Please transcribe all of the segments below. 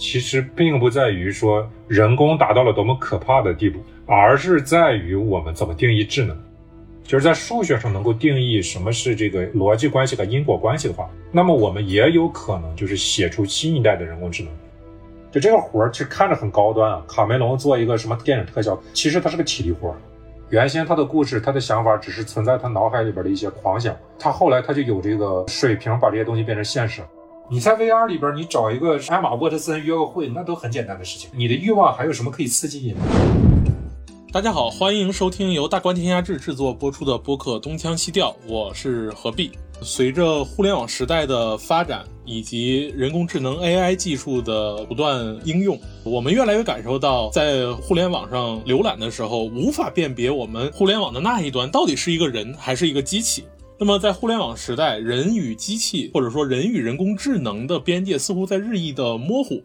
其实并不在于说人工达到了多么可怕的地步，而是在于我们怎么定义智能。就是在数学上能够定义什么是这个逻辑关系和因果关系的话，那么我们也有可能就是写出新一代的人工智能。就这个活儿，其实看着很高端啊。卡梅隆做一个什么电影特效，其实它是个体力活儿。原先他的故事，他的想法只是存在他脑海里边的一些狂想，他后来他就有这个水平把这些东西变成现实。你在 VR 里边，你找一个艾玛沃特森约个会，那都很简单的事情。你的欲望还有什么可以刺激你？大家好，欢迎收听由大观天下志制作播出的播客《东腔西调》，我是何必。随着互联网时代的发展以及人工智能 AI 技术的不断应用，我们越来越感受到，在互联网上浏览的时候，无法辨别我们互联网的那一端到底是一个人还是一个机器。那么，在互联网时代，人与机器或者说人与人工智能的边界似乎在日益的模糊。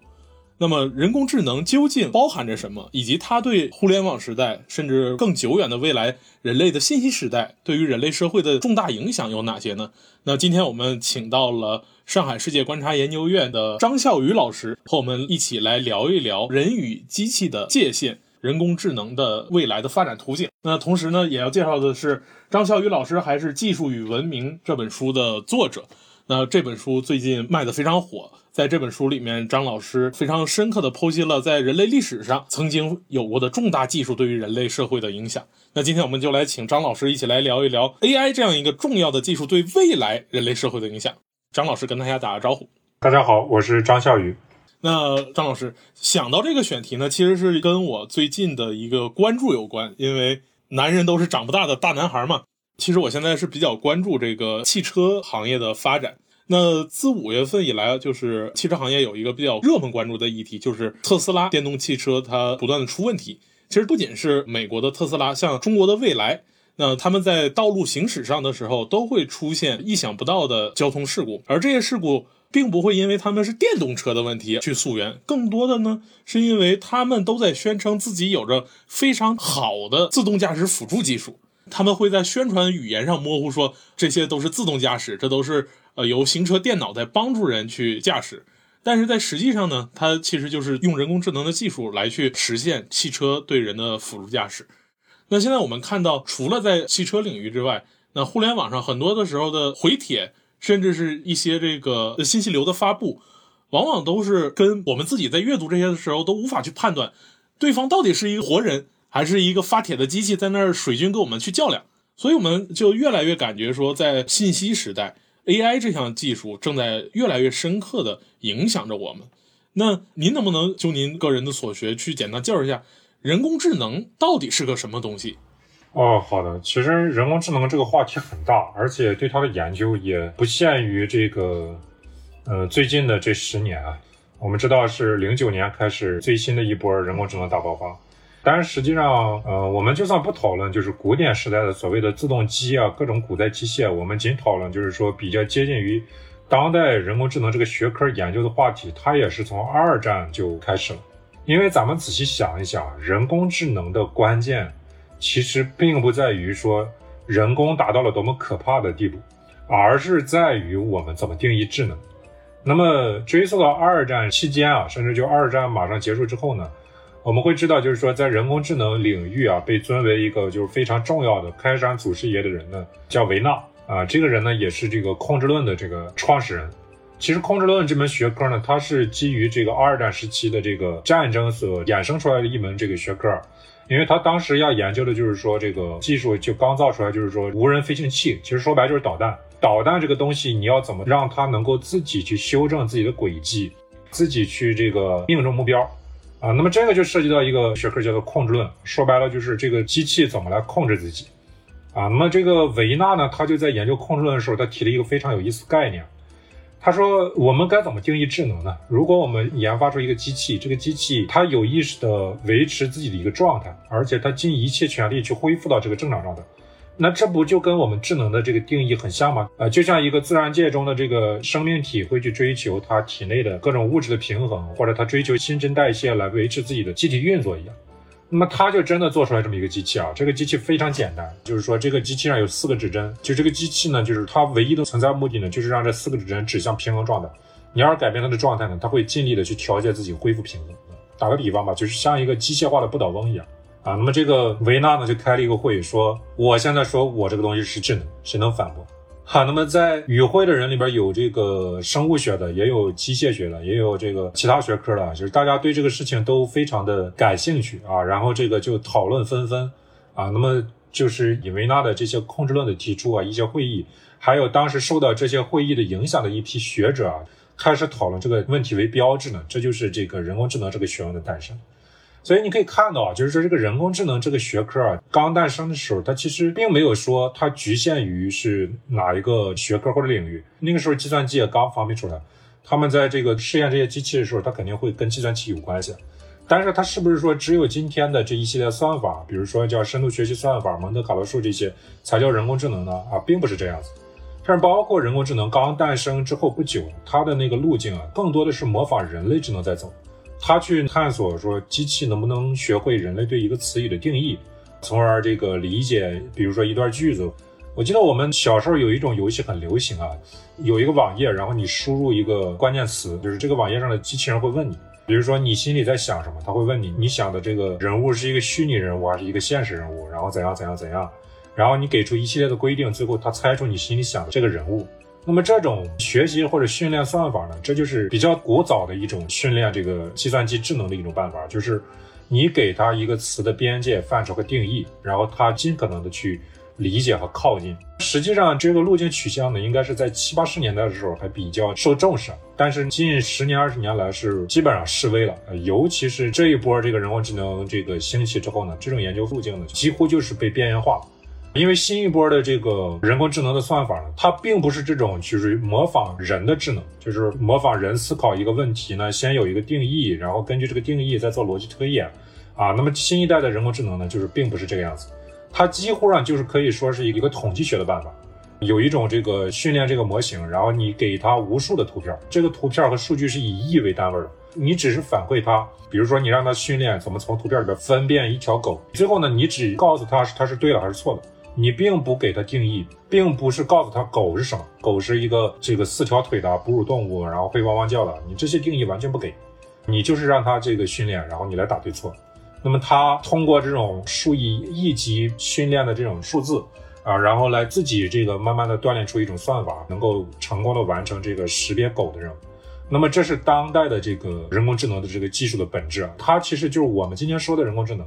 那么，人工智能究竟包含着什么？以及它对互联网时代，甚至更久远的未来人类的信息时代，对于人类社会的重大影响有哪些呢？那今天我们请到了上海世界观察研究院的张笑宇老师，和我们一起来聊一聊人与机器的界限，人工智能的未来的发展途径。那同时呢，也要介绍的是张笑宇老师，还是《技术与文明》这本书的作者。那这本书最近卖的非常火，在这本书里面，张老师非常深刻的剖析了在人类历史上曾经有过的重大技术对于人类社会的影响。那今天我们就来请张老师一起来聊一聊 AI 这样一个重要的技术对未来人类社会的影响。张老师跟大家打个招呼。大家好，我是张笑宇。那张老师想到这个选题呢，其实是跟我最近的一个关注有关，因为男人都是长不大的大男孩嘛。其实我现在是比较关注这个汽车行业的发展。那自五月份以来，就是汽车行业有一个比较热门关注的议题，就是特斯拉电动汽车它不断的出问题。其实不仅是美国的特斯拉，像中国的蔚来，那他们在道路行驶上的时候都会出现意想不到的交通事故，而这些事故并不会因为他们是电动车的问题去溯源，更多的呢是因为他们都在宣称自己有着非常好的自动驾驶辅助技术。他们会在宣传语言上模糊说这些都是自动驾驶，这都是呃由行车电脑在帮助人去驾驶。但是在实际上呢，它其实就是用人工智能的技术来去实现汽车对人的辅助驾驶。那现在我们看到，除了在汽车领域之外，那互联网上很多的时候的回帖，甚至是一些这个信息流的发布，往往都是跟我们自己在阅读这些的时候都无法去判断，对方到底是一个活人。还是一个发帖的机器在那儿水军跟我们去较量，所以我们就越来越感觉说，在信息时代，AI 这项技术正在越来越深刻的影响着我们。那您能不能就您个人的所学去简单介绍一下人工智能到底是个什么东西？哦，好的。其实人工智能这个话题很大，而且对它的研究也不限于这个，呃，最近的这十年啊。我们知道是零九年开始最新的一波人工智能大爆发。但是实际上，呃，我们就算不讨论就是古典时代的所谓的自动机啊，各种古代机械，我们仅讨论就是说比较接近于当代人工智能这个学科研究的话题，它也是从二战就开始了。因为咱们仔细想一想，人工智能的关键其实并不在于说人工达到了多么可怕的地步，而是在于我们怎么定义智能。那么追溯到二战期间啊，甚至就二战马上结束之后呢？我们会知道，就是说，在人工智能领域啊，被尊为一个就是非常重要的开山祖师爷的人呢，叫维纳啊。这个人呢，也是这个控制论的这个创始人。其实，控制论这门学科呢，它是基于这个二战时期的这个战争所衍生出来的一门这个学科。因为他当时要研究的就是说，这个技术就刚造出来，就是说无人飞行器，其实说白就是导弹。导弹这个东西，你要怎么让它能够自己去修正自己的轨迹，自己去这个命中目标？啊，那么这个就涉及到一个学科叫做控制论，说白了就是这个机器怎么来控制自己。啊，那么这个维纳呢，他就在研究控制论的时候，他提了一个非常有意思概念。他说，我们该怎么定义智能呢？如果我们研发出一个机器，这个机器它有意识的维持自己的一个状态，而且它尽一切全力去恢复到这个正常状态。那这不就跟我们智能的这个定义很像吗？呃，就像一个自然界中的这个生命体会去追求它体内的各种物质的平衡，或者它追求新陈代谢来维持自己的机体运作一样。那么他就真的做出来这么一个机器啊！这个机器非常简单，就是说这个机器上有四个指针，就这个机器呢，就是它唯一的存在目的呢，就是让这四个指针指向平衡状态。你要是改变它的状态呢，它会尽力的去调节自己，恢复平衡。打个比方吧，就是像一个机械化的不倒翁一样啊。那么这个维纳呢就开了一个会，说我现在说我这个东西是智能，谁能反驳？好，那么在与会的人里边有这个生物学的，也有机械学的，也有这个其他学科的，就是大家对这个事情都非常的感兴趣啊。然后这个就讨论纷纷啊。那么就是以维纳的这些控制论的提出啊，一些会议，还有当时受到这些会议的影响的一批学者啊。开始讨论这个问题为标志呢，这就是这个人工智能这个学问的诞生。所以你可以看到啊，就是说这个人工智能这个学科啊，刚诞生的时候，它其实并没有说它局限于是哪一个学科或者领域。那个时候计算机也刚发明出来，他们在这个试验这些机器的时候，它肯定会跟计算器有关系。但是它是不是说只有今天的这一系列算法，比如说叫深度学习算法、蒙特卡洛数这些才叫人工智能呢？啊，并不是这样子。但是，包括人工智能刚诞生之后不久，它的那个路径啊，更多的是模仿人类智能在走。他去探索说，机器能不能学会人类对一个词语的定义，从而这个理解，比如说一段句子。我记得我们小时候有一种游戏很流行啊，有一个网页，然后你输入一个关键词，就是这个网页上的机器人会问你，比如说你心里在想什么，他会问你，你想的这个人物是一个虚拟人物还是一个现实人物，然后怎样怎样怎样。然后你给出一系列的规定，最后他猜出你心里想的这个人物。那么这种学习或者训练算法呢，这就是比较古早的一种训练这个计算机智能的一种办法，就是你给他一个词的边界范畴和定义，然后他尽可能的去理解和靠近。实际上这个路径取向呢，应该是在七八十年代的时候还比较受重视，但是近十年二十年来是基本上式微了。尤其是这一波这个人工智能这个兴起之后呢，这种研究路径呢，几乎就是被边缘化。因为新一波的这个人工智能的算法呢，它并不是这种就是模仿人的智能，就是模仿人思考一个问题呢，先有一个定义，然后根据这个定义再做逻辑推演，啊，那么新一代的人工智能呢，就是并不是这个样子，它几乎上就是可以说是一个统计学的办法，有一种这个训练这个模型，然后你给它无数的图片，这个图片和数据是以亿为单位的，你只是反馈它，比如说你让它训练怎么从图片里边分辨一条狗，最后呢，你只告诉它是它是对了还是错的。你并不给它定义，并不是告诉他狗是什么，狗是一个这个四条腿的哺乳动物，然后会汪汪叫的。你这些定义完全不给，你就是让它这个训练，然后你来打对错。那么它通过这种数以亿级训练的这种数字啊，然后来自己这个慢慢的锻炼出一种算法，能够成功的完成这个识别狗的任务。那么这是当代的这个人工智能的这个技术的本质啊，它其实就是我们今天说的人工智能。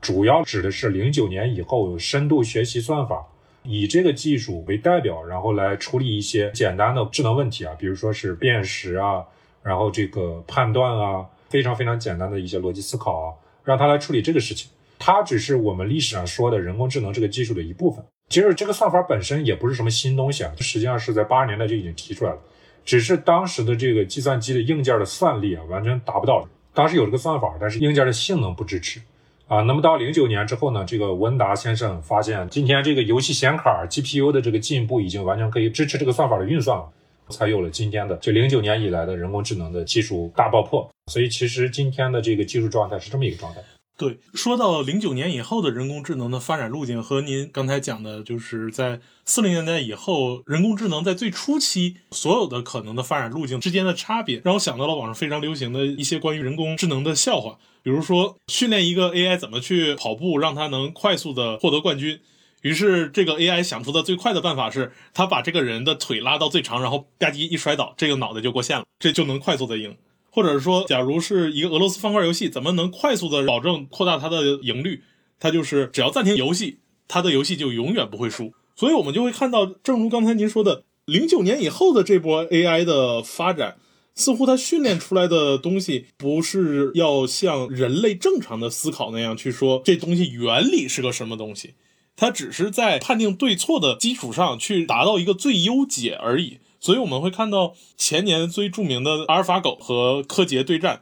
主要指的是零九年以后深度学习算法，以这个技术为代表，然后来处理一些简单的智能问题啊，比如说是辨识啊，然后这个判断啊，非常非常简单的一些逻辑思考啊，让它来处理这个事情。它只是我们历史上说的人工智能这个技术的一部分。其实这个算法本身也不是什么新东西啊，实际上是在八十年代就已经提出来了，只是当时的这个计算机的硬件的算力啊，完全达不到。当时有这个算法，但是硬件的性能不支持。啊，那么到零九年之后呢，这个文达先生发现，今天这个游戏显卡 GPU 的这个进步已经完全可以支持这个算法的运算了，才有了今天的就零九年以来的人工智能的技术大爆破。所以其实今天的这个技术状态是这么一个状态。对，说到零九年以后的人工智能的发展路径，和您刚才讲的，就是在四零年代以后，人工智能在最初期所有的可能的发展路径之间的差别，让我想到了网上非常流行的一些关于人工智能的笑话，比如说训练一个 AI 怎么去跑步，让它能快速的获得冠军，于是这个 AI 想出的最快的办法是，他把这个人的腿拉到最长，然后吧唧一摔倒，这个脑袋就过线了，这就能快速的赢。或者说，假如是一个俄罗斯方块游戏，怎么能快速的保证扩大它的赢率？它就是只要暂停游戏，它的游戏就永远不会输。所以，我们就会看到，正如刚才您说的，零九年以后的这波 AI 的发展，似乎它训练出来的东西，不是要像人类正常的思考那样去说这东西原理是个什么东西，它只是在判定对错的基础上去达到一个最优解而已。所以我们会看到前年最著名的阿尔法狗和柯洁对战，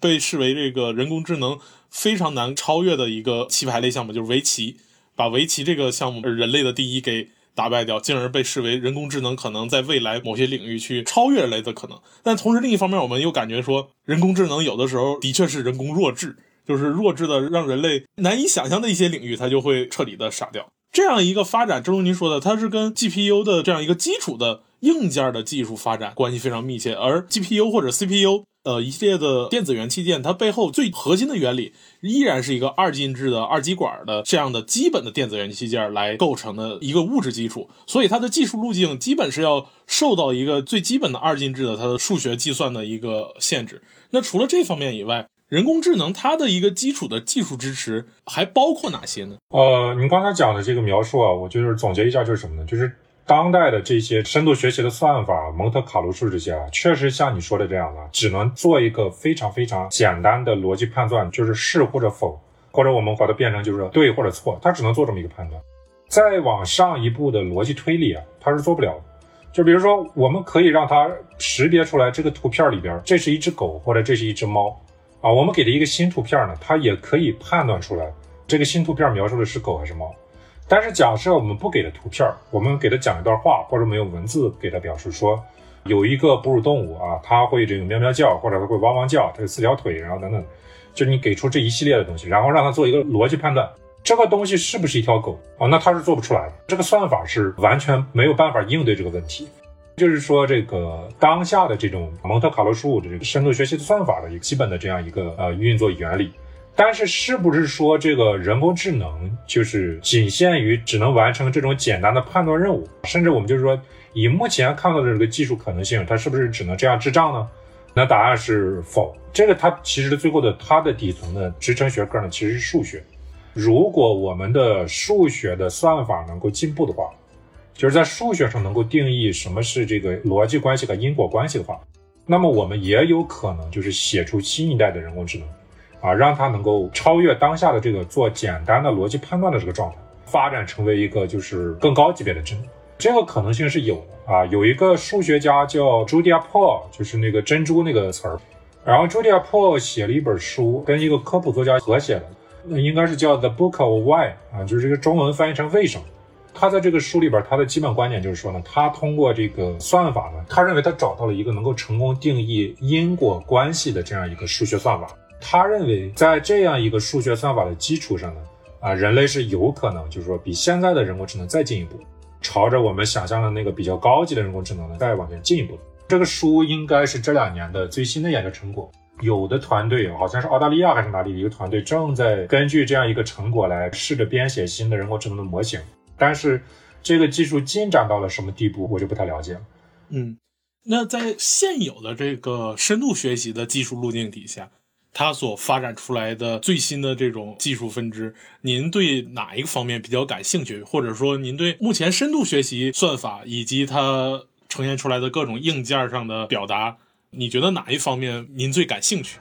被视为这个人工智能非常难超越的一个棋牌类项目，就是围棋，把围棋这个项目人类的第一给打败掉，进而被视为人工智能可能在未来某些领域去超越人类的可能。但同时另一方面，我们又感觉说，人工智能有的时候的确是人工弱智，就是弱智的让人类难以想象的一些领域，它就会彻底的傻掉。这样一个发展，正如您说的，它是跟 GPU 的这样一个基础的硬件的技术发展关系非常密切，而 GPU 或者 CPU，呃，一系列的电子元器件，它背后最核心的原理依然是一个二进制的二极管的这样的基本的电子元器件来构成的一个物质基础，所以它的技术路径基本是要受到一个最基本的二进制的它的数学计算的一个限制。那除了这方面以外，人工智能它的一个基础的技术支持还包括哪些呢？呃，您刚才讲的这个描述啊，我就是总结一下，就是什么呢？就是当代的这些深度学习的算法、蒙特卡洛数这些啊，确实像你说的这样的，只能做一个非常非常简单的逻辑判断，就是是或者否，或者我们把它变成就是对或者错，它只能做这么一个判断。再往上一步的逻辑推理啊，它是做不了的。就比如说，我们可以让它识别出来这个图片里边，这是一只狗或者这是一只猫。啊，我们给它一个新图片呢，它也可以判断出来这个新图片描述的是狗还是猫。但是假设我们不给它图片，我们给它讲一段话，或者没有文字给它表示说有一个哺乳动物啊，它会这个喵喵叫，或者它会汪汪叫，它有四条腿，然后等等，就你给出这一系列的东西，然后让它做一个逻辑判断，这个东西是不是一条狗啊？那它是做不出来的，这个算法是完全没有办法应对这个问题。就是说，这个当下的这种蒙特卡洛数的这个深度学习的算法的一个基本的这样一个呃运作原理，但是是不是说这个人工智能就是仅限于只能完成这种简单的判断任务？甚至我们就是说，以目前看到的这个技术可能性，它是不是只能这样智障呢？那答案是否。这个它其实最后的它的底层的支撑学科呢，其实是数学。如果我们的数学的算法能够进步的话，就是在数学上能够定义什么是这个逻辑关系和因果关系的话，那么我们也有可能就是写出新一代的人工智能，啊，让它能够超越当下的这个做简单的逻辑判断的这个状态，发展成为一个就是更高级别的智能。这个可能性是有的啊。有一个数学家叫朱迪亚·珀，就是那个珍珠那个词儿，然后朱迪亚·珀写了一本书，跟一个科普作家合写的，那应该是叫《The Book of Why》啊，就是这个中文翻译成为什么。他在这个书里边，他的基本观点就是说呢，他通过这个算法呢，他认为他找到了一个能够成功定义因果关系的这样一个数学算法。他认为在这样一个数学算法的基础上呢，啊，人类是有可能就是说比现在的人工智能再进一步，朝着我们想象的那个比较高级的人工智能呢再往前进一步。这个书应该是这两年的最新的研究成果。有的团队好像是澳大利亚还是哪里的一个团队正在根据这样一个成果来试着编写新的人工智能的模型。但是，这个技术进展到了什么地步，我就不太了解了。嗯，那在现有的这个深度学习的技术路径底下，它所发展出来的最新的这种技术分支，您对哪一个方面比较感兴趣？或者说，您对目前深度学习算法以及它呈现出来的各种硬件上的表达，你觉得哪一方面您最感兴趣？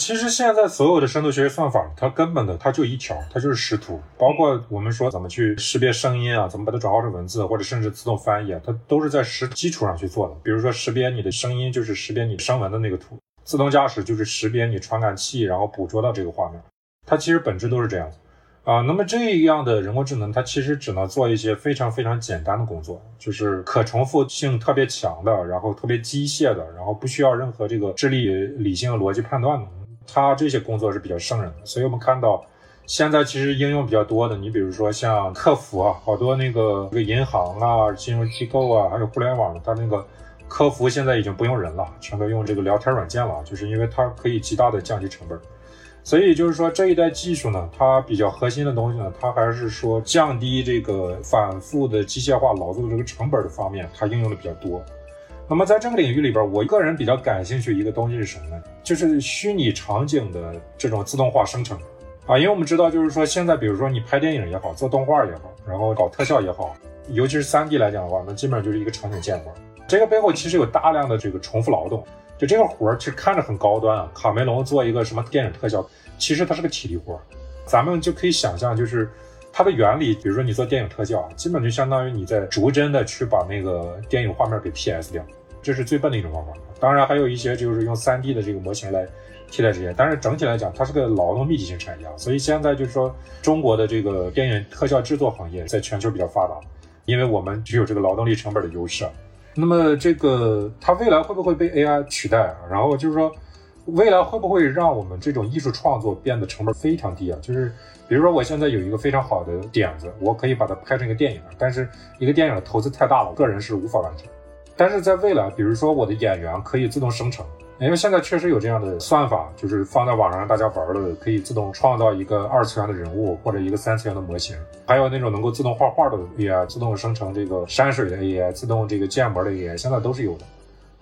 其实现在所有的深度学习算法，它根本的它就一条，它就是识图。包括我们说怎么去识别声音啊，怎么把它转化成文字，或者甚至自动翻译啊，它都是在识基础上去做的。比如说识别你的声音，就是识别你声纹的那个图；自动驾驶就是识别你传感器，然后捕捉到这个画面。它其实本质都是这样子啊。那么这样的人工智能，它其实只能做一些非常非常简单的工作，就是可重复性特别强的，然后特别机械的，然后不需要任何这个智力、理性、逻辑判断的。它这些工作是比较胜任的，所以我们看到，现在其实应用比较多的，你比如说像客服啊，好多那个这个银行啊、金融机构啊，还有互联网，它那个客服现在已经不用人了，全都用这个聊天软件了，就是因为它可以极大的降低成本。所以就是说这一代技术呢，它比较核心的东西呢，它还是说降低这个反复的机械化劳作的这个成本的方面，它应用的比较多。那么在这个领域里边，我个人比较感兴趣一个东西是什么呢？就是虚拟场景的这种自动化生成啊，因为我们知道，就是说现在比如说你拍电影也好，做动画也好，然后搞特效也好，尤其是三 D 来讲的话，那基本上就是一个场景建模。这个背后其实有大量的这个重复劳动，就这个活儿其实看着很高端啊。卡梅隆做一个什么电影特效，其实它是个体力活儿。咱们就可以想象，就是它的原理，比如说你做电影特效，基本就相当于你在逐帧的去把那个电影画面给 PS 掉。这是最笨的一种方法，当然还有一些就是用 3D 的这个模型来替代这些，但是整体来讲，它是个劳动密集型产业啊，所以现在就是说中国的这个电影特效制作行业在全球比较发达，因为我们具有这个劳动力成本的优势。那么这个它未来会不会被 AI 取代啊？然后就是说未来会不会让我们这种艺术创作变得成本非常低啊？就是比如说我现在有一个非常好的点子，我可以把它拍成一个电影，但是一个电影的投资太大了，我个人是无法完成。但是在未来，比如说我的演员可以自动生成，因为现在确实有这样的算法，就是放在网上让大家玩的，可以自动创造一个二次元的人物或者一个三次元的模型，还有那种能够自动画画的 AI，自动生成这个山水的 AI，自动这个建模的 AI，现在都是有的。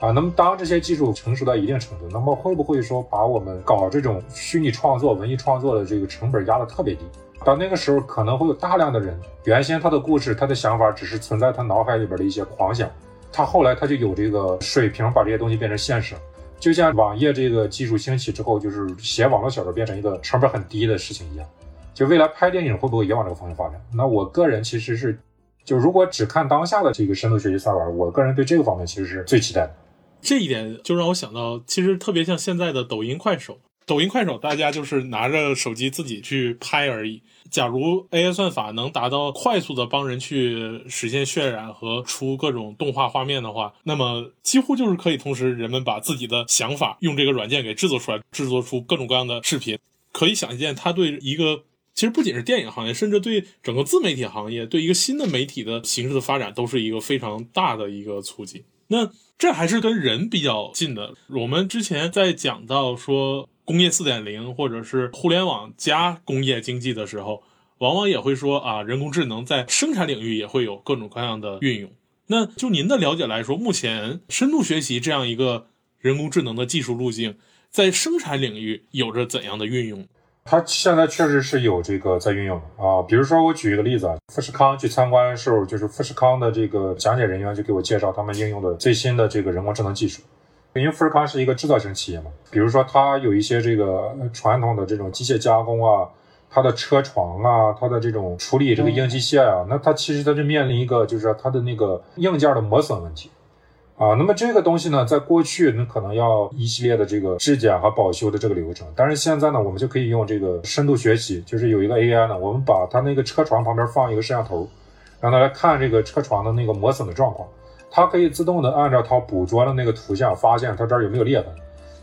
啊，那么当这些技术成熟到一定程度，那么会不会说把我们搞这种虚拟创作、文艺创作的这个成本压得特别低？到那个时候，可能会有大量的人，原先他的故事、他的想法只是存在他脑海里边的一些狂想，他后来他就有这个水平把这些东西变成现实。就像网页这个技术兴起之后，就是写网络小说变成一个成本很低的事情一样。就未来拍电影会不会也往这个方向发展？那我个人其实是，就如果只看当下的这个深度学习算法，我个人对这个方面其实是最期待的。这一点就让我想到，其实特别像现在的抖音、快手。抖音、快手，大家就是拿着手机自己去拍而已。假如 AI 算法能达到快速的帮人去实现渲染和出各种动画画面的话，那么几乎就是可以同时人们把自己的想法用这个软件给制作出来，制作出各种各样的视频。可以想见，它对一个其实不仅是电影行业，甚至对整个自媒体行业，对一个新的媒体的形式的发展，都是一个非常大的一个促进。那这还是跟人比较近的。我们之前在讲到说工业四点零或者是互联网加工业经济的时候，往往也会说啊，人工智能在生产领域也会有各种各样的运用。那就您的了解来说，目前深度学习这样一个人工智能的技术路径，在生产领域有着怎样的运用？它现在确实是有这个在运用啊，比如说我举一个例子啊，富士康去参观的时候，就是富士康的这个讲解人员就给我介绍他们应用的最新的这个人工智能技术。因为富士康是一个制造型企业嘛，比如说它有一些这个传统的这种机械加工啊，它的车床啊，它的这种处理这个硬机械啊，那它其实它就面临一个就是它的那个硬件的磨损问题。啊，那么这个东西呢，在过去你可能要一系列的这个质检和保修的这个流程，但是现在呢，我们就可以用这个深度学习，就是有一个 AI 呢，我们把它那个车床旁边放一个摄像头，让它来看这个车床的那个磨损的状况，它可以自动的按照它捕捉的那个图像，发现它这儿有没有裂痕，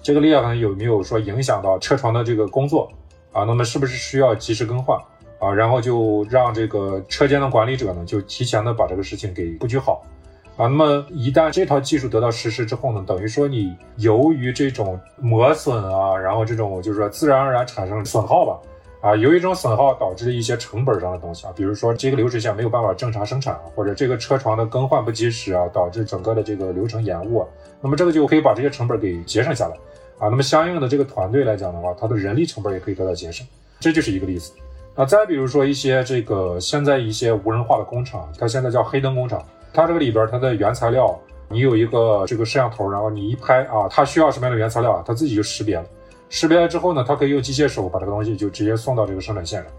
这个裂痕有没有说影响到车床的这个工作啊？那么是不是需要及时更换啊？然后就让这个车间的管理者呢，就提前的把这个事情给布局好。啊，那么一旦这套技术得到实施之后呢，等于说你由于这种磨损啊，然后这种就是说自然而然产生损耗吧，啊，由于这种损耗导致的一些成本上的东西啊，比如说这个流水线没有办法正常生产啊，或者这个车床的更换不及时啊，导致整个的这个流程延误，那么这个就可以把这些成本给节省下来啊。那么相应的这个团队来讲的话，它的人力成本也可以得到节省，这就是一个例子。啊，再比如说一些这个现在一些无人化的工厂，它现在叫黑灯工厂。它这个里边，它的原材料，你有一个这个摄像头，然后你一拍啊，它需要什么样的原材料啊，它自己就识别了。识别了之后呢，它可以用机械手把这个东西就直接送到这个生产线上。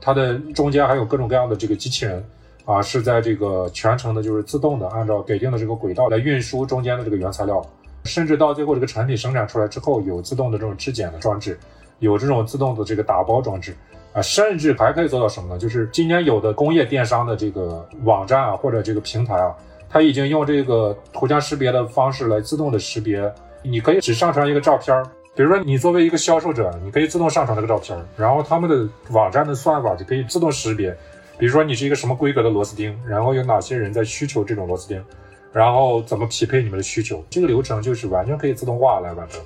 它的中间还有各种各样的这个机器人啊，是在这个全程的就是自动的按照给定的这个轨道来运输中间的这个原材料，甚至到最后这个产品生产出来之后，有自动的这种质检的装置，有这种自动的这个打包装置。啊，甚至还可以做到什么呢？就是今年有的工业电商的这个网站啊，或者这个平台啊，它已经用这个图像识别的方式来自动的识别。你可以只上传一个照片儿，比如说你作为一个销售者，你可以自动上传这个照片，然后他们的网站的算法就可以自动识别。比如说你是一个什么规格的螺丝钉，然后有哪些人在需求这种螺丝钉，然后怎么匹配你们的需求，这个流程就是完全可以自动化来完成。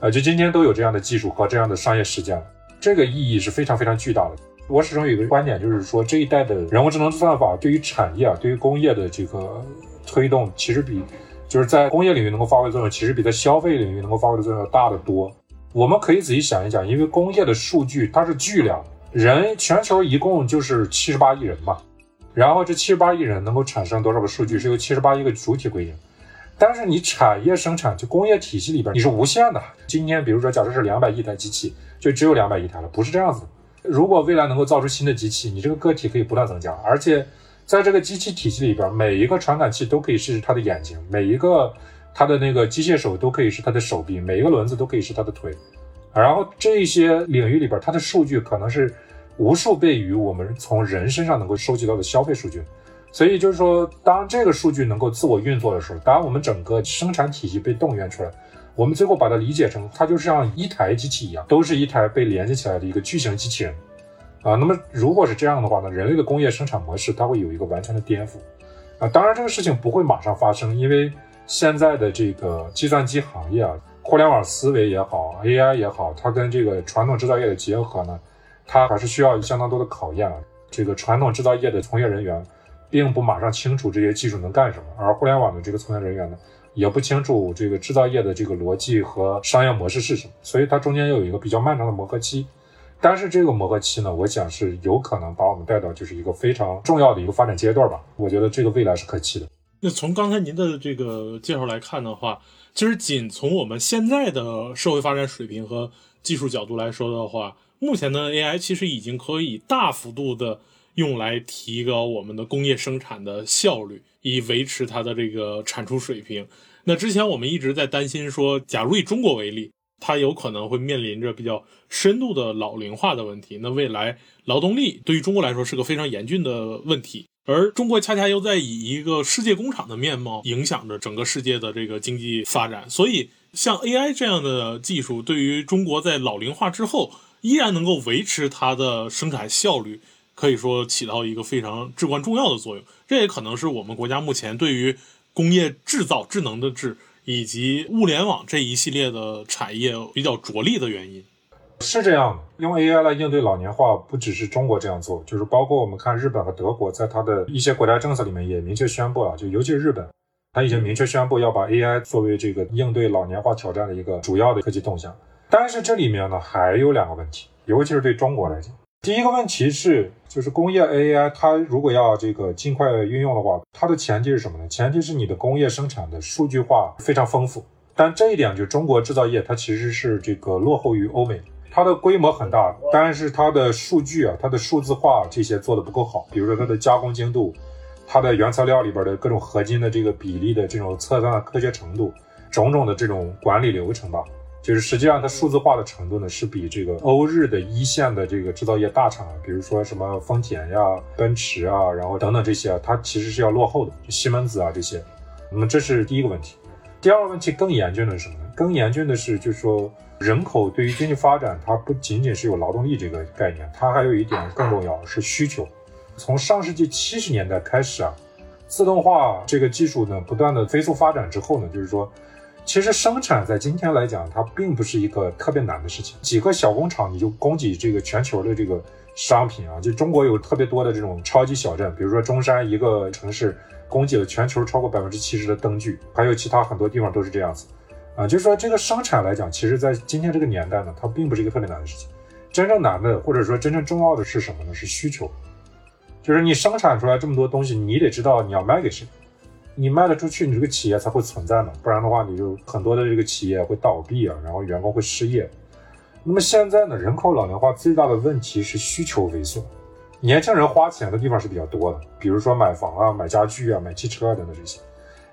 呃，就今天都有这样的技术和这样的商业实践。这个意义是非常非常巨大的。我始终有一个观点，就是说这一代的人工智能算法对于产业啊，对于工业的这个推动，其实比就是在工业领域能够发挥作用，其实比在消费领域能够发挥的作用要大得多。我们可以仔细想一想，因为工业的数据它是巨量，人全球一共就是七十八亿人嘛，然后这七十八亿人能够产生多少个数据，是由七十八亿个主体规定。但是你产业生产就工业体系里边，你是无限的。今天比如说，假设是两百亿台机器。就只有两百亿台了，不是这样子。如果未来能够造出新的机器，你这个个体可以不断增加，而且在这个机器体系里边，每一个传感器都可以是它的眼睛，每一个它的那个机械手都可以是它的手臂，每一个轮子都可以是它的腿。然后这些领域里边，它的数据可能是无数倍于我们从人身上能够收集到的消费数据。所以就是说，当这个数据能够自我运作的时候，当我们整个生产体系被动员出来。我们最后把它理解成，它就像一台机器一样，都是一台被连接起来的一个巨型机器人，啊，那么如果是这样的话呢，人类的工业生产模式它会有一个完全的颠覆，啊，当然这个事情不会马上发生，因为现在的这个计算机行业啊，互联网思维也好，AI 也好，它跟这个传统制造业的结合呢，它还是需要相当多的考验啊。这个传统制造业的从业人员，并不马上清楚这些技术能干什么，而互联网的这个从业人员呢，也不清楚这个制造业的这个逻辑和商业模式是什么，所以它中间有一个比较漫长的磨合期。但是这个磨合期呢，我想是有可能把我们带到就是一个非常重要的一个发展阶段吧。我觉得这个未来是可期的。那从刚才您的这个介绍来看的话，其实仅从我们现在的社会发展水平和技术角度来说的话，目前的 AI 其实已经可以大幅度的用来提高我们的工业生产的效率，以维持它的这个产出水平。那之前我们一直在担心说，假如以中国为例。它有可能会面临着比较深度的老龄化的问题，那未来劳动力对于中国来说是个非常严峻的问题，而中国恰恰又在以一个世界工厂的面貌影响着整个世界的这个经济发展，所以像 AI 这样的技术，对于中国在老龄化之后依然能够维持它的生产效率，可以说起到一个非常至关重要的作用。这也可能是我们国家目前对于工业制造、智能的智。以及物联网这一系列的产业比较着力的原因，是这样的。用 AI 来应对老年化，不只是中国这样做，就是包括我们看日本和德国，在它的一些国家政策里面也明确宣布了，就尤其是日本，它已经明确宣布要把 AI 作为这个应对老年化挑战的一个主要的科技动向。但是这里面呢，还有两个问题，尤其是对中国来讲。第一个问题是，就是工业 AI，它如果要这个尽快运用的话，它的前提是什么呢？前提是你的工业生产的数据化非常丰富。但这一点，就中国制造业它其实是这个落后于欧美，它的规模很大，但是它的数据啊，它的数字化这些做的不够好。比如说它的加工精度，它的原材料里边的各种合金的这个比例的这种测算的科学程度，种种的这种管理流程吧。就是实际上它数字化的程度呢，是比这个欧日的一线的这个制造业大厂，比如说什么丰田呀、奔驰啊，然后等等这些啊，它其实是要落后的，就西门子啊这些。那么这是第一个问题。第二个问题更严峻的是什么呢？更严峻的是，就是说人口对于经济发展，它不仅仅是有劳动力这个概念，它还有一点更重要是需求。从上世纪七十年代开始啊，自动化这个技术呢不断的飞速发展之后呢，就是说。其实生产在今天来讲，它并不是一个特别难的事情。几个小工厂你就供给这个全球的这个商品啊。就中国有特别多的这种超级小镇，比如说中山一个城市供给了全球超过百分之七十的灯具，还有其他很多地方都是这样子。啊，就是说这个生产来讲，其实在今天这个年代呢，它并不是一个特别难的事情。真正难的，或者说真正重要的是什么呢？是需求。就是你生产出来这么多东西，你得知道你要卖给谁。你卖得出去，你这个企业才会存在嘛，不然的话，你就很多的这个企业会倒闭啊，然后员工会失业。那么现在呢，人口老龄化最大的问题是需求萎缩，年轻人花钱的地方是比较多的，比如说买房啊、买家具啊、买汽车啊等等这些。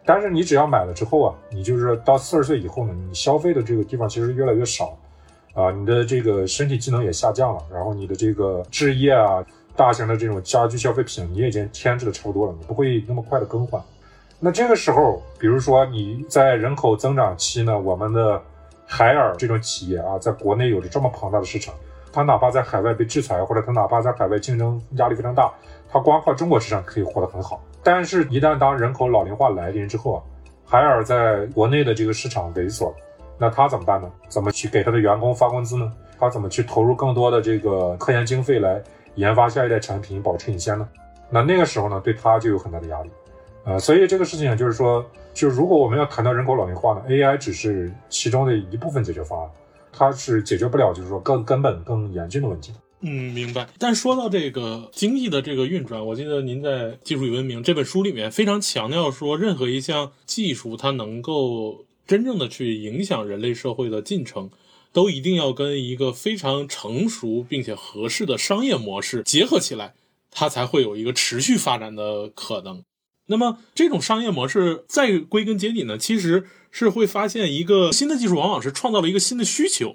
但是你只要买了之后啊，你就是到四十岁以后呢，你消费的这个地方其实越来越少，啊，你的这个身体机能也下降了，然后你的这个置业啊、大型的这种家居消费品，你也已经添置的差不多了，你不会那么快的更换。那这个时候，比如说你在人口增长期呢，我们的海尔这种企业啊，在国内有着这么庞大的市场，它哪怕在海外被制裁，或者它哪怕在海外竞争压力非常大，它光靠中国市场可以活得很好。但是，一旦当人口老龄化来临之后啊，海尔在国内的这个市场萎缩，那他怎么办呢？怎么去给他的员工发工资呢？他怎么去投入更多的这个科研经费来研发下一代产品，保持领先呢？那那个时候呢，对他就有很大的压力。呃，所以这个事情就是说，就如果我们要谈到人口老龄化呢，AI 只是其中的一部分解决方案，它是解决不了，就是说更根本、更严峻的问题。嗯，明白。但说到这个经济的这个运转，我记得您在《技术与文明》这本书里面非常强调说，任何一项技术它能够真正的去影响人类社会的进程，都一定要跟一个非常成熟并且合适的商业模式结合起来，它才会有一个持续发展的可能。那么这种商业模式再归根结底呢，其实是会发现一个新的技术，往往是创造了一个新的需求，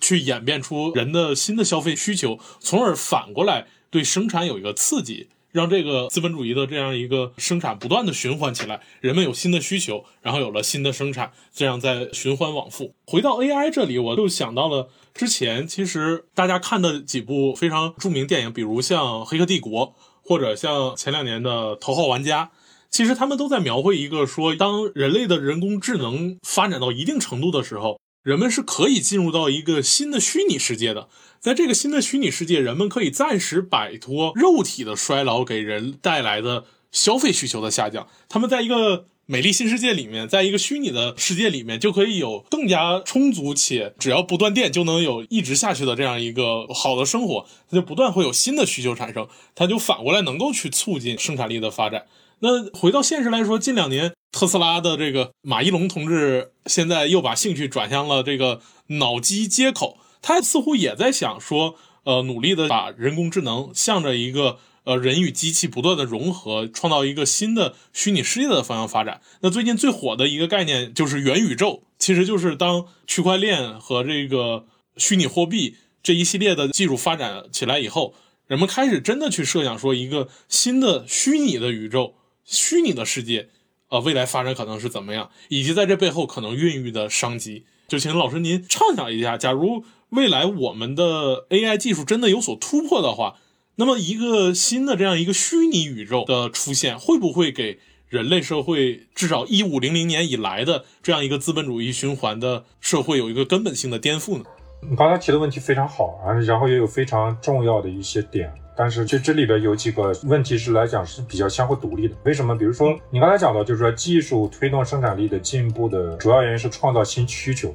去演变出人的新的消费需求，从而反过来对生产有一个刺激，让这个资本主义的这样一个生产不断的循环起来，人们有新的需求，然后有了新的生产，这样在循环往复。回到 AI 这里，我就想到了之前其实大家看的几部非常著名电影，比如像《黑客帝国》，或者像前两年的《头号玩家》。其实他们都在描绘一个说，当人类的人工智能发展到一定程度的时候，人们是可以进入到一个新的虚拟世界的。在这个新的虚拟世界，人们可以暂时摆脱肉体的衰老给人带来的消费需求的下降。他们在一个美丽新世界里面，在一个虚拟的世界里面，就可以有更加充足且只要不断电就能有一直下去的这样一个好的生活。它就不断会有新的需求产生，它就反过来能够去促进生产力的发展。那回到现实来说，近两年特斯拉的这个马一龙同志现在又把兴趣转向了这个脑机接口，他似乎也在想说，呃，努力的把人工智能向着一个。呃，人与机器不断的融合，创造一个新的虚拟世界的方向发展。那最近最火的一个概念就是元宇宙，其实就是当区块链和这个虚拟货币这一系列的技术发展起来以后，人们开始真的去设想说一个新的虚拟的宇宙、虚拟的世界，呃，未来发展可能是怎么样，以及在这背后可能孕育的商机。就请老师您畅想一下，假如未来我们的 AI 技术真的有所突破的话。那么，一个新的这样一个虚拟宇宙的出现，会不会给人类社会至少一五零零年以来的这样一个资本主义循环的社会有一个根本性的颠覆呢？你刚才提的问题非常好啊，然后也有非常重要的一些点，但是就这里边有几个问题是来讲是比较相互独立的。为什么？比如说你刚才讲到，就是说技术推动生产力的进步的主要原因是创造新需求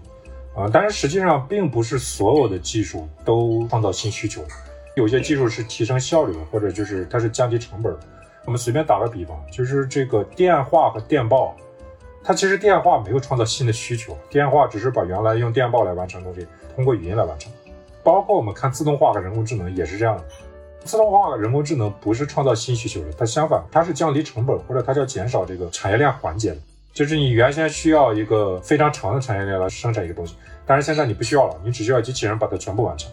啊，但是实际上并不是所有的技术都创造新需求。有些技术是提升效率，或者就是它是降低成本。我们随便打个比方，就是这个电话和电报，它其实电话没有创造新的需求，电话只是把原来用电报来完成东西，通过语音来完成。包括我们看自动化和人工智能也是这样的，自动化和人工智能不是创造新需求的，它相反，它是降低成本或者它叫减少这个产业链环节的。就是你原先需要一个非常长的产业链来生产一个东西，但是现在你不需要了，你只需要机器人把它全部完成。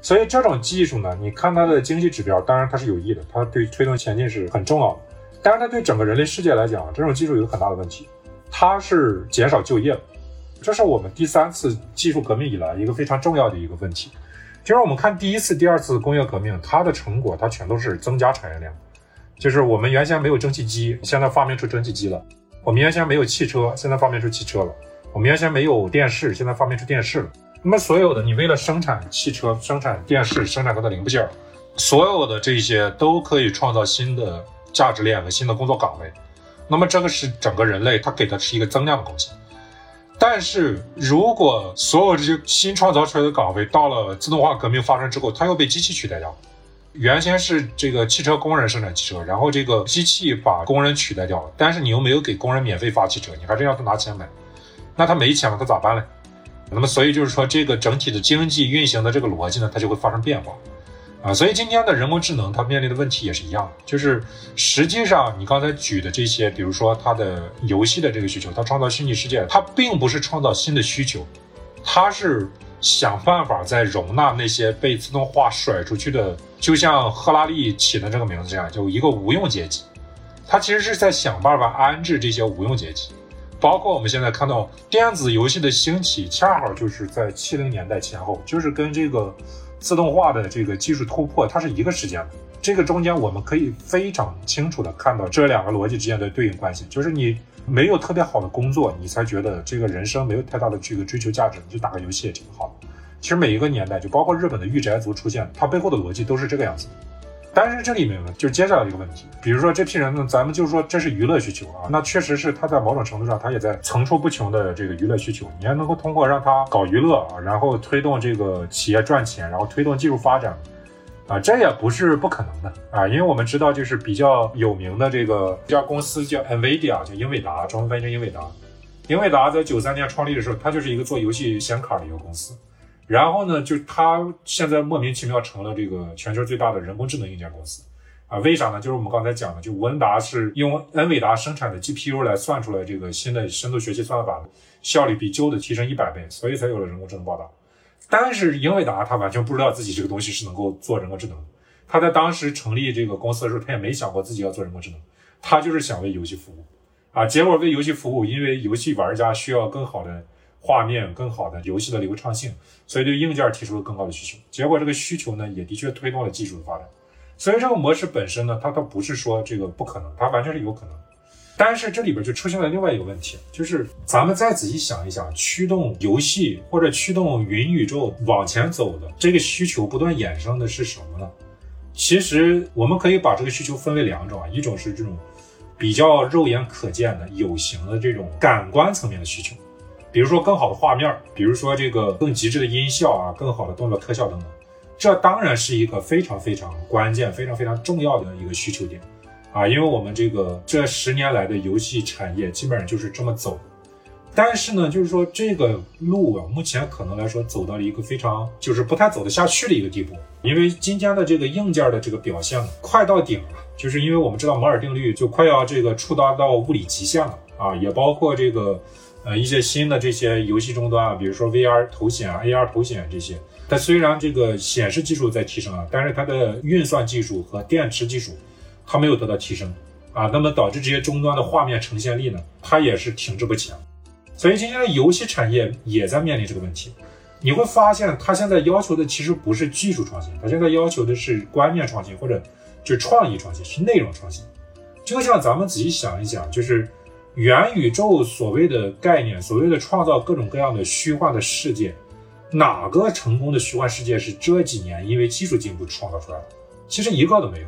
所以这种技术呢，你看它的经济指标，当然它是有益的，它对推动前进是很重要的。但是它对整个人类世界来讲，这种技术有很大的问题，它是减少就业。这是我们第三次技术革命以来一个非常重要的一个问题。就是我们看第一次、第二次工业革命，它的成果它全都是增加产业链。就是我们原先没有蒸汽机，现在发明出蒸汽机了；我们原先没有汽车，现在发明出汽车了；我们原先没有电视，现在发明出电视了。那么，所有的你为了生产汽车、生产电视、生产它的零部件，所有的这些都可以创造新的价值链和新的工作岗位。那么，这个是整个人类它给的是一个增量的贡献。但是如果所有这些新创造出来的岗位到了自动化革命发生之后，它又被机器取代掉。原先是这个汽车工人生产汽车，然后这个机器把工人取代掉了，但是你又没有给工人免费发汽车，你还是要他拿钱买。那他没钱了，他咋办呢？那么，所以就是说，这个整体的经济运行的这个逻辑呢，它就会发生变化，啊，所以今天的人工智能它面临的问题也是一样，就是实际上你刚才举的这些，比如说它的游戏的这个需求，它创造虚拟世界，它并不是创造新的需求，它是想办法在容纳那些被自动化甩出去的，就像赫拉利起的这个名字这样，就一个无用阶级，它其实是在想办法安置这些无用阶级。包括我们现在看到电子游戏的兴起，恰好就是在七零年代前后，就是跟这个自动化的这个技术突破，它是一个时间的。这个中间我们可以非常清楚的看到这两个逻辑之间的对应关系，就是你没有特别好的工作，你才觉得这个人生没有太大的这个追求价值，你就打个游戏也挺好。其实每一个年代，就包括日本的御宅族出现，它背后的逻辑都是这个样子。但是这里面呢，就接下来一个问题，比如说这批人呢，咱们就说这是娱乐需求啊，那确实是他在某种程度上，他也在层出不穷的这个娱乐需求。你还能够通过让他搞娱乐啊，然后推动这个企业赚钱，然后推动技术发展，啊，这也不是不可能的啊，因为我们知道，就是比较有名的这个一家公司叫 NVIDIA，叫英伟达，中文翻译成英伟达。英伟达在九三年创立的时候，它就是一个做游戏显卡的一个公司。然后呢，就它现在莫名其妙成了这个全球最大的人工智能硬件公司，啊，为啥呢？就是我们刚才讲的，就文达是用恩伟达生产的 GPU 来算出来这个新的深度学习算法，效率比旧的提升一百倍，所以才有了人工智能报道。但是英伟达他完全不知道自己这个东西是能够做人工智能，他在当时成立这个公司的时候，他也没想过自己要做人工智能，他就是想为游戏服务，啊，结果为游戏服务，因为游戏玩家需要更好的。画面更好的游戏的流畅性，所以对硬件提出了更高的需求。结果这个需求呢，也的确推动了技术的发展。所以这个模式本身呢，它倒不是说这个不可能，它完全是有可能。但是这里边就出现了另外一个问题，就是咱们再仔细想一想，驱动游戏或者驱动云宇宙往前走的这个需求不断衍生的是什么呢？其实我们可以把这个需求分为两种啊，一种是这种比较肉眼可见的有形的这种感官层面的需求，比如说更好的画面，比如说这个更极致的音效啊，更好的动作特效等等，这当然是一个非常非常关键、非常非常重要的一个需求点。啊，因为我们这个这十年来的游戏产业基本上就是这么走，但是呢，就是说这个路啊，目前可能来说走到了一个非常就是不太走得下去的一个地步。因为今天的这个硬件的这个表现快到顶了，就是因为我们知道摩尔定律就快要这个触达到物理极限了啊，也包括这个呃一些新的这些游戏终端啊，比如说 VR 头显啊、AR 头显这些，它虽然这个显示技术在提升啊，但是它的运算技术和电池技术。它没有得到提升啊，那么导致这些终端的画面呈现力呢，它也是停滞不前。所以今天的游戏产业也在面临这个问题。你会发现，它现在要求的其实不是技术创新，它现在要求的是观念创新或者就创意创新，是内容创新。就像咱们仔细想一想，就是元宇宙所谓的概念，所谓的创造各种各样的虚幻的世界，哪个成功的虚幻世界是这几年因为技术进步创造出来的？其实一个都没有。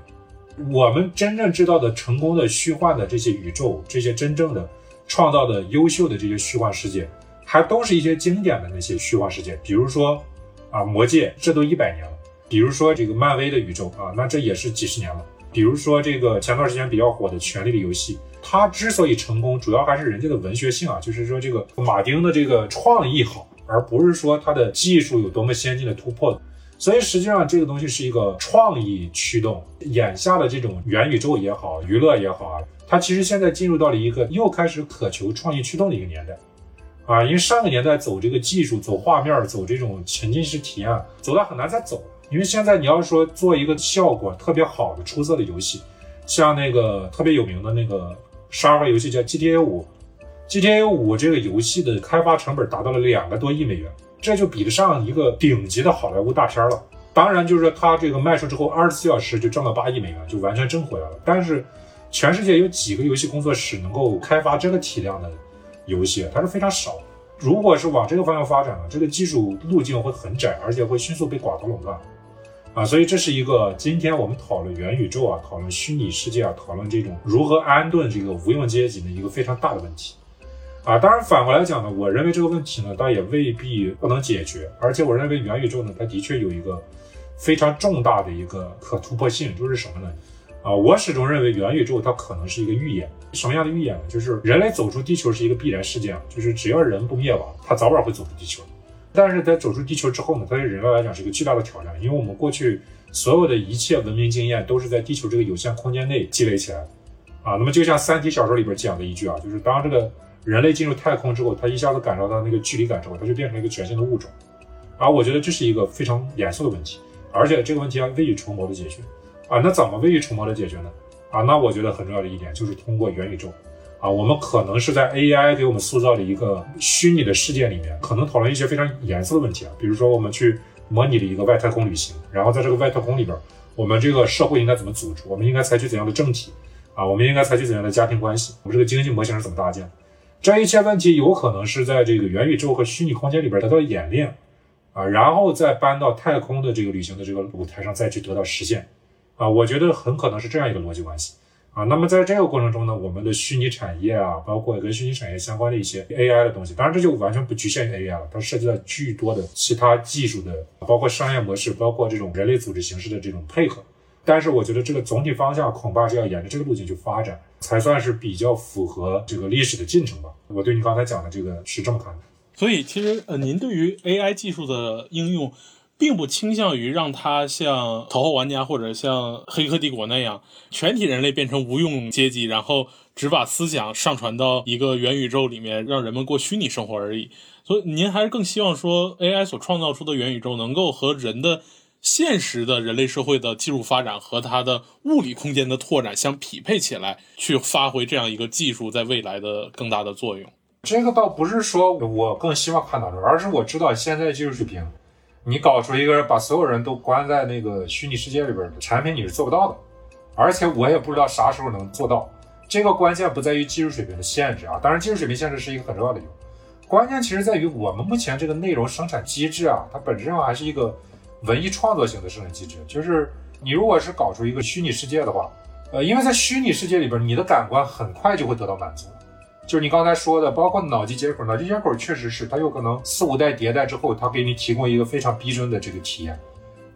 我们真正知道的成功的虚幻的这些宇宙，这些真正的创造的优秀的这些虚幻世界，还都是一些经典的那些虚幻世界。比如说啊，魔戒，这都一百年了；比如说这个漫威的宇宙啊，那这也是几十年了。比如说这个前段时间比较火的《权力的游戏》，它之所以成功，主要还是人家的文学性啊，就是说这个马丁的这个创意好，而不是说它的技术有多么先进的突破。所以实际上这个东西是一个创意驱动，眼下的这种元宇宙也好，娱乐也好啊，它其实现在进入到了一个又开始渴求创意驱动的一个年代，啊，因为上个年代走这个技术、走画面、走这种沉浸式体验，走到很难再走了。因为现在你要说做一个效果特别好的、出色的游戏，像那个特别有名的那个十二个游戏叫 GTA 五，GTA 五这个游戏的开发成本达到了两个多亿美元。这就比得上一个顶级的好莱坞大片了。当然，就是说它这个卖出之后，二十四小时就挣了八亿美元，就完全挣回来了。但是，全世界有几个游戏工作室能够开发这个体量的游戏？它是非常少。如果是往这个方向发展呢，这个技术路径会很窄，而且会迅速被寡头垄断。啊，所以这是一个今天我们讨论元宇宙啊，讨论虚拟世界啊，讨论这种如何安顿这个无用阶级的一个非常大的问题。啊，当然反过来讲呢，我认为这个问题呢，倒也未必不能解决。而且我认为元宇宙呢，它的确有一个非常重大的一个可突破性，就是什么呢？啊，我始终认为元宇宙它可能是一个预言。什么样的预言呢？就是人类走出地球是一个必然事件，就是只要人不灭亡，它早晚会走出地球。但是在走出地球之后呢，它对人类来讲是一个巨大的挑战，因为我们过去所有的一切文明经验都是在地球这个有限空间内积累起来的。啊，那么就像《三体》小说里边讲的一句啊，就是当这个。人类进入太空之后，他一下子感受到那个距离感之后，他就变成了一个全新的物种，啊我觉得这是一个非常严肃的问题，而且这个问题要未雨绸缪的解决，啊，那怎么未雨绸缪的解决呢？啊，那我觉得很重要的一点就是通过元宇宙，啊，我们可能是在 AI 给我们塑造的一个虚拟的世界里面，可能讨论一些非常严肃的问题啊，比如说我们去模拟了一个外太空旅行，然后在这个外太空里边，我们这个社会应该怎么组织？我们应该采取怎样的政体？啊，我们应该采取怎样的家庭关系？我们这个经济模型是怎么搭建？这一切问题有可能是在这个元宇宙和虚拟空间里边得到演练，啊，然后再搬到太空的这个旅行的这个舞台上再去得到实现，啊，我觉得很可能是这样一个逻辑关系，啊，那么在这个过程中呢，我们的虚拟产业啊，包括跟虚拟产业相关的一些 AI 的东西，当然这就完全不局限于 AI 了，它涉及到巨多的其他技术的，包括商业模式，包括这种人类组织形式的这种配合。但是我觉得这个总体方向恐怕是要沿着这个路径去发展，才算是比较符合这个历史的进程吧。我对你刚才讲的这个是这么看的。所以其实呃，您对于 AI 技术的应用，并不倾向于让它像《头号玩家》或者像《黑客帝国》那样，全体人类变成无用阶级，然后只把思想上传到一个元宇宙里面，让人们过虚拟生活而已。所以您还是更希望说，AI 所创造出的元宇宙能够和人的。现实的人类社会的技术发展和它的物理空间的拓展相匹配起来，去发挥这样一个技术在未来的更大的作用。这个倒不是说我更希望看到这，而是我知道现在技术水平，你搞出一个把所有人都关在那个虚拟世界里边的产品，你是做不到的。而且我也不知道啥时候能做到。这个关键不在于技术水平的限制啊，当然技术水平限制是一个很重要的原因，关键其实在于我们目前这个内容生产机制啊，它本质上还是一个文艺创作型的生产机制。就是你如果是搞出一个虚拟世界的话，呃，因为在虚拟世界里边，你的感官很快就会得到满足。就是你刚才说的，包括脑机接口，脑机接口确实是它有可能四五代迭代之后，它给你提供一个非常逼真的这个体验。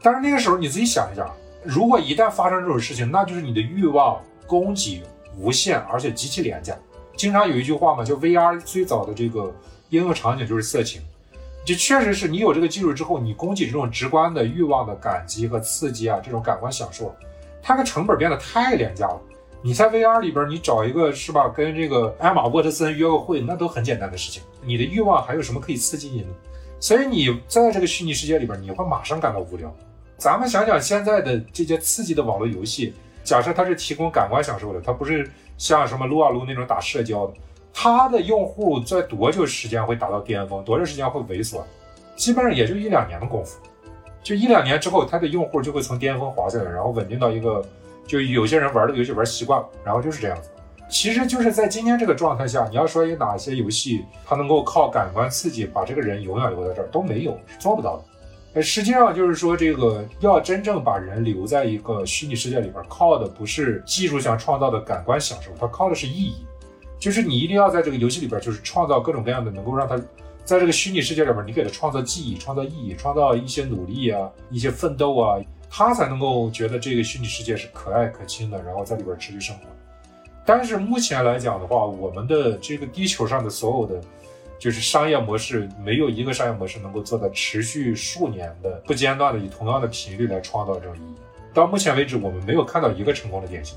但是那个时候你自己想一想，如果一旦发生这种事情，那就是你的欲望供给无限，而且极其廉价。经常有一句话嘛，叫 VR 最早的这个应用场景就是色情。这确实是你有这个技术之后，你供给这种直观的欲望的感激和刺激啊，这种感官享受，它的成本变得太廉价了。你在 VR 里边，你找一个是吧，跟这个艾玛沃特森约个会，那都很简单的事情。你的欲望还有什么可以刺激你呢？所以你在这个虚拟世界里边，你会马上感到无聊。咱们想想现在的这些刺激的网络游戏，假设它是提供感官享受的，它不是像什么撸啊撸那种打社交的，它的用户在多久时间会达到巅峰？多长时间会萎缩？基本上也就一两年的功夫，就一两年之后，它的用户就会从巅峰滑下来，然后稳定到一个。就有些人玩这个游戏玩习惯了，然后就是这样子。其实就是在今天这个状态下，你要说有哪些游戏它能够靠感官刺激把这个人永远留在这儿，都没有，是做不到的。呃，实际上就是说，这个要真正把人留在一个虚拟世界里边，靠的不是技术上创造的感官享受，它靠的是意义。就是你一定要在这个游戏里边，就是创造各种各样的能够让他在这个虚拟世界里边，你给他创造记忆、创造意义、创造一些努力啊、一些奋斗啊。他才能够觉得这个虚拟世界是可爱可亲的，然后在里边持续生活。但是目前来讲的话，我们的这个地球上的所有的就是商业模式，没有一个商业模式能够做到持续数年的不间断的以同样的频率来创造这种意义。到目前为止，我们没有看到一个成功的典型。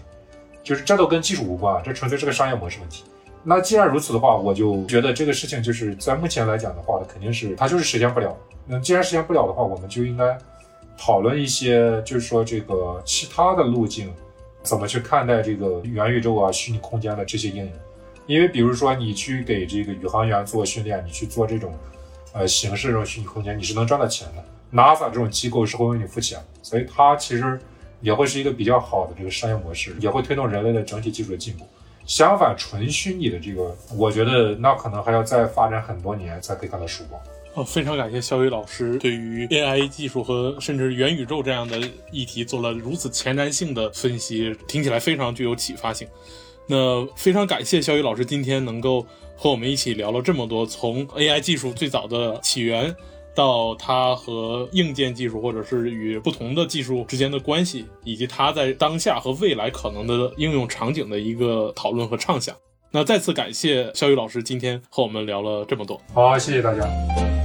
就是这都跟技术无关，这纯粹是个商业模式问题。那既然如此的话，我就觉得这个事情就是在目前来讲的话，肯定是它就是实现不了。那既然实现不了的话，我们就应该。讨论一些，就是说这个其他的路径，怎么去看待这个元宇宙啊、虚拟空间的这些应用？因为比如说你去给这个宇航员做训练，你去做这种，呃，形式这种虚拟空间，你是能赚到钱的。NASA 这种机构是会为你付钱，所以它其实也会是一个比较好的这个商业模式，也会推动人类的整体技术的进步。相反，纯虚拟的这个，我觉得那可能还要再发展很多年才可以看到曙光。哦，非常感谢肖宇老师对于 AI 技术和甚至元宇宙这样的议题做了如此前瞻性的分析，听起来非常具有启发性。那非常感谢肖宇老师今天能够和我们一起聊了这么多，从 AI 技术最早的起源，到它和硬件技术或者是与不同的技术之间的关系，以及它在当下和未来可能的应用场景的一个讨论和畅想。那再次感谢肖宇老师今天和我们聊了这么多。好，谢谢大家。